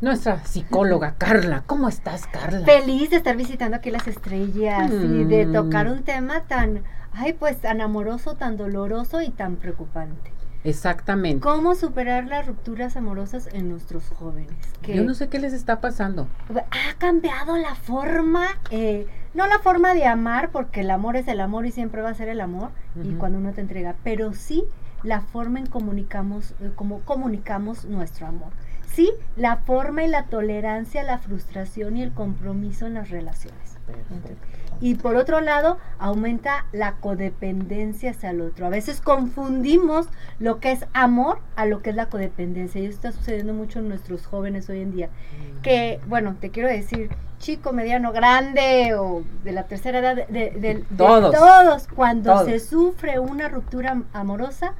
Nuestra psicóloga Carla, ¿cómo estás Carla? Feliz de estar visitando aquí las estrellas y de Mm. tocar un tema tan, ay pues tan amoroso, tan doloroso y tan preocupante. Exactamente. ¿Cómo superar las rupturas amorosas en nuestros jóvenes? Que Yo no sé qué les está pasando. ha cambiado la forma, eh, no la forma de amar, porque el amor es el amor y siempre va a ser el amor, y cuando uno te entrega, pero sí la forma en comunicamos, eh, cómo comunicamos nuestro amor. Sí, la forma y la tolerancia, la frustración y el compromiso en las relaciones. Y por otro lado, aumenta la codependencia hacia el otro. A veces confundimos lo que es amor a lo que es la codependencia. Y eso está sucediendo mucho en nuestros jóvenes hoy en día. Que, bueno, te quiero decir, chico, mediano, grande o de la tercera edad, de, de- de- de Todos. todos, cuando Todos. se sufre una ruptura am- amorosa,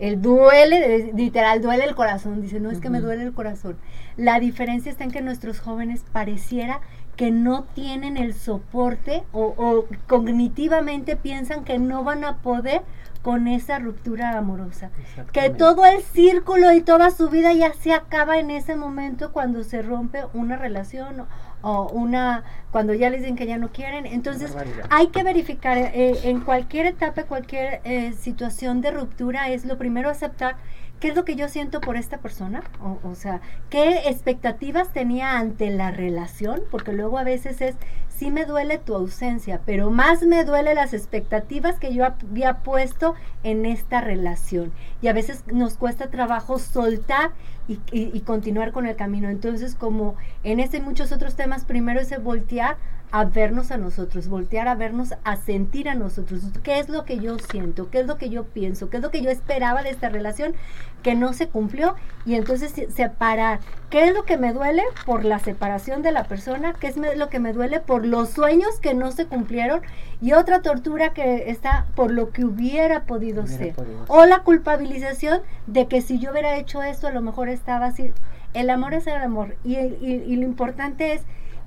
el duele, literal, duele el corazón. Dice, no es que me duele el corazón. La diferencia está en que nuestros jóvenes pareciera que no tienen el soporte o, o cognitivamente piensan que no van a poder con esa ruptura amorosa. Que todo el círculo y toda su vida ya se acaba en ese momento cuando se rompe una relación o, o una cuando ya les dicen que ya no quieren. Entonces hay que verificar eh, en cualquier etapa, cualquier eh, situación de ruptura es lo primero aceptar qué es lo que yo siento por esta persona, o, o sea, qué expectativas tenía ante la relación, porque luego a veces es, sí me duele tu ausencia, pero más me duele las expectativas que yo había puesto en esta relación. Y a veces nos cuesta trabajo soltar y, continuar con el camino. Entonces, como en este y muchos otros temas, primero es voltear a vernos a nosotros, voltear a vernos, a sentir a nosotros. ¿Qué es lo que yo siento? ¿Qué es lo que yo pienso? ¿Qué es lo que yo esperaba de esta relación que no se cumplió? Y entonces se- separar. ¿Qué es lo que me duele por la separación de la persona? ¿Qué es me- lo que me duele por los sueños que no se cumplieron? Y otra tortura que está por lo que hubiera podido Hubiera ser. podido O la culpabilización de que si yo hubiera hecho esto, a lo mejor estaba así. El amor es el amor. Y, y- y lo importante es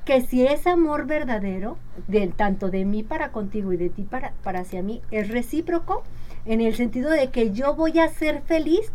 que si es amor verdadero, de, tanto de mí para contigo y de ti para, para hacia mí, es recíproco en el sentido de que yo voy a ser feliz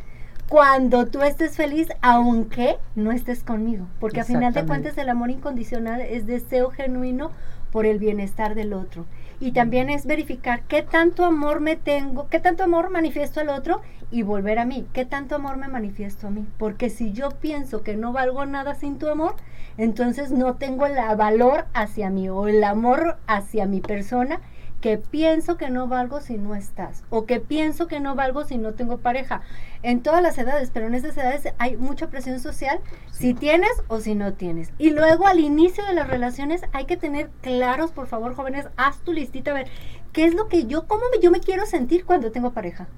cuando tú estés feliz, aunque no estés conmigo. Porque a final de cuentas el amor incondicional es deseo genuino por el bienestar del otro. Y también es verificar qué tanto amor me tengo, qué tanto amor manifiesto al otro y volver a mí, qué tanto amor me manifiesto a mí. Porque si yo pienso que no valgo nada sin tu amor, entonces no tengo el valor hacia mí o el amor hacia mi persona que pienso que no valgo si no estás o que pienso que no valgo si no tengo pareja. En todas las edades, pero en esas edades hay mucha presión social si tienes o si no tienes. Y luego al inicio de las relaciones hay que tener claros, por favor, jóvenes, haz tu listita a ver qué es lo que yo, cómo yo me quiero sentir cuando tengo pareja.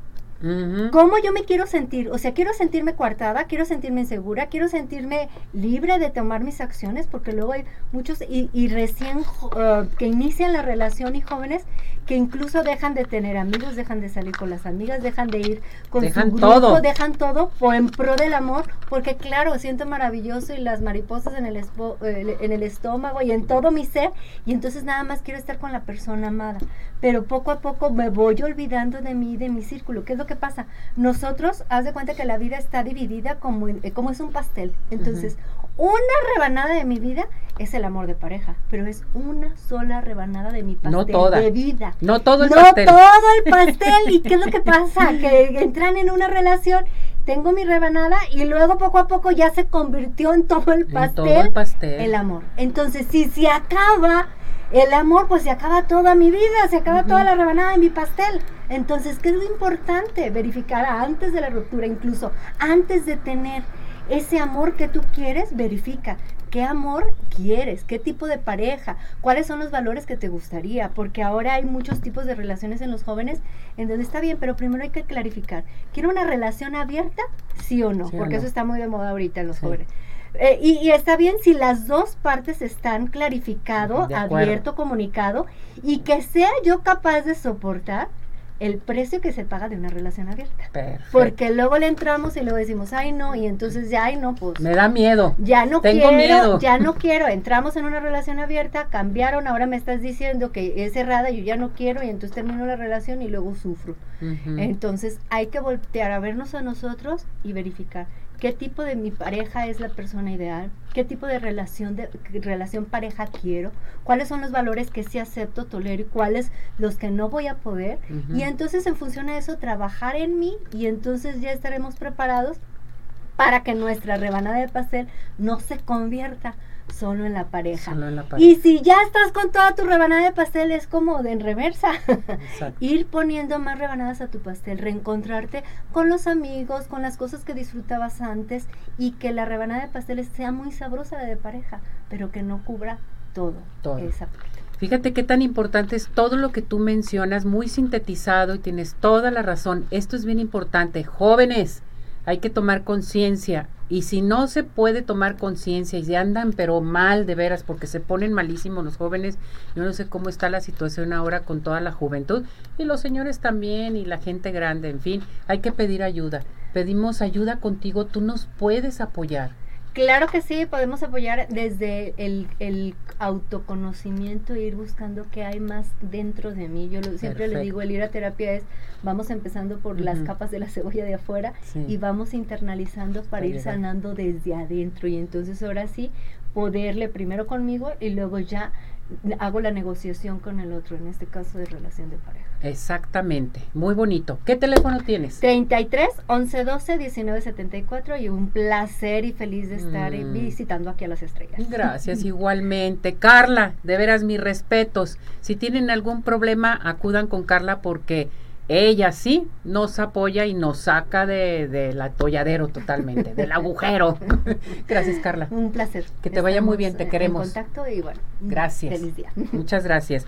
¿Cómo yo me quiero sentir? O sea, quiero sentirme coartada, quiero sentirme insegura, quiero sentirme libre de tomar mis acciones, porque luego hay muchos y, y recién eh, que inician la relación y jóvenes que incluso dejan de tener amigos, dejan de salir con las amigas, dejan de ir con Dejan su grupo, todo. dejan todo por en pro del amor, porque claro, siento maravilloso y las mariposas en el, espo- eh, en el estómago y en todo mi ser, y entonces nada más quiero estar con la persona amada. Pero poco a poco me voy olvidando de mí, de mi círculo. ¿Qué es lo que pasa? Nosotros, haz de cuenta que la vida está dividida como, en- eh, como es un pastel. Entonces, una rebanada de mi vida es el amor de pareja, pero es una sola rebanada de mi pastel No toda. de vida. No todo el no pastel. todo el pastel. ¿Y qué es lo que pasa? Que entran en una relación, tengo mi rebanada y luego poco a poco ya se convirtió en todo el En pastel. todo el pastel. el amor. Entonces, si se acaba el amor, pues se acaba toda mi vida, se acaba toda la rebanada de mi pastel. Entonces, ¿qué es lo importante? Verificar antes de la ruptura, incluso antes de tener ese amor que tú quieres, verifica. ¿Qué amor quieres? ¿Qué tipo de pareja? ¿Cuáles son los valores que te gustaría? Porque ahora hay muchos tipos de relaciones en los jóvenes en donde está bien, pero primero hay que clarificar. ¿Quiero una relación abierta? Sí o no, Sí o porque no. eso está muy de moda ahorita en los Sí. jóvenes. Eh, y, y está bien si las dos partes están clarificado, abierto, comunicado y que sea yo capaz de soportar el precio que se paga de una relación abierta. Perfecto. Porque luego le entramos y luego decimos, ay no, y entonces ya, ay no, pues Me da miedo. ya no Tengo quiero, miedo. ya no quiero, entramos en una relación abierta, cambiaron, ahora me estás diciendo que es cerrada, yo ya no quiero y entonces termino la relación y luego sufro. Entonces hay que voltear a vernos a nosotros y verificar qué tipo de mi pareja es la persona ideal, qué tipo de relación de relación pareja quiero, cuáles son los valores que sí acepto, tolero y cuáles los que no voy a poder. Y entonces en función de eso trabajar en mí y entonces ya estaremos preparados para que nuestra rebanada de pastel no se convierta solo en la pareja. Solo en la pareja. Y si ya estás con toda tu rebanada de pastel, es como de en reversa. Exacto. Ir poniendo más rebanadas a tu pastel, reencontrarte con los amigos, con las cosas que disfrutabas antes y que la rebanada de pastel sea muy sabrosa de pareja, pero que no cubra todo, Todo. esa parte. Fíjate qué tan importante es todo lo que tú mencionas, muy sintetizado y tienes toda la razón. Esto es bien importante. Jóvenes, hay que tomar conciencia. Y si no se puede tomar conciencia y se andan pero mal de veras porque se ponen malísimos los jóvenes, yo no sé cómo está la situación ahora con toda la juventud y los señores también y la gente grande, en fin, hay que pedir ayuda. Pedimos ayuda contigo, tú nos puedes apoyar. Claro que sí, podemos apoyar desde el, el autoconocimiento e ir buscando qué hay más dentro de mí. Yo lo- siempre le Perfecto. digo, el ir a terapia es, vamos empezando por las capas de la cebolla de afuera Sí. y vamos internalizando para Para ir llegar. sanando desde adentro. Y entonces ahora sí, poderle primero conmigo y luego ya hago la negociación con el otro, en este caso de relación de pareja. Exactamente, muy bonito. ¿Qué teléfono tienes? 33 11 12 19 74 y un placer y feliz de estar Mm. visitando aquí a las estrellas. Gracias, igualmente. Carla, de veras mis respetos. Si tienen algún problema, acudan con Carla porque ella sí nos apoya y nos saca de, del atolladero totalmente, del agujero. Gracias, Carla. Un placer. Que te vaya muy bien, te queremos. En contacto y bueno. Gracias. Feliz día. Muchas gracias.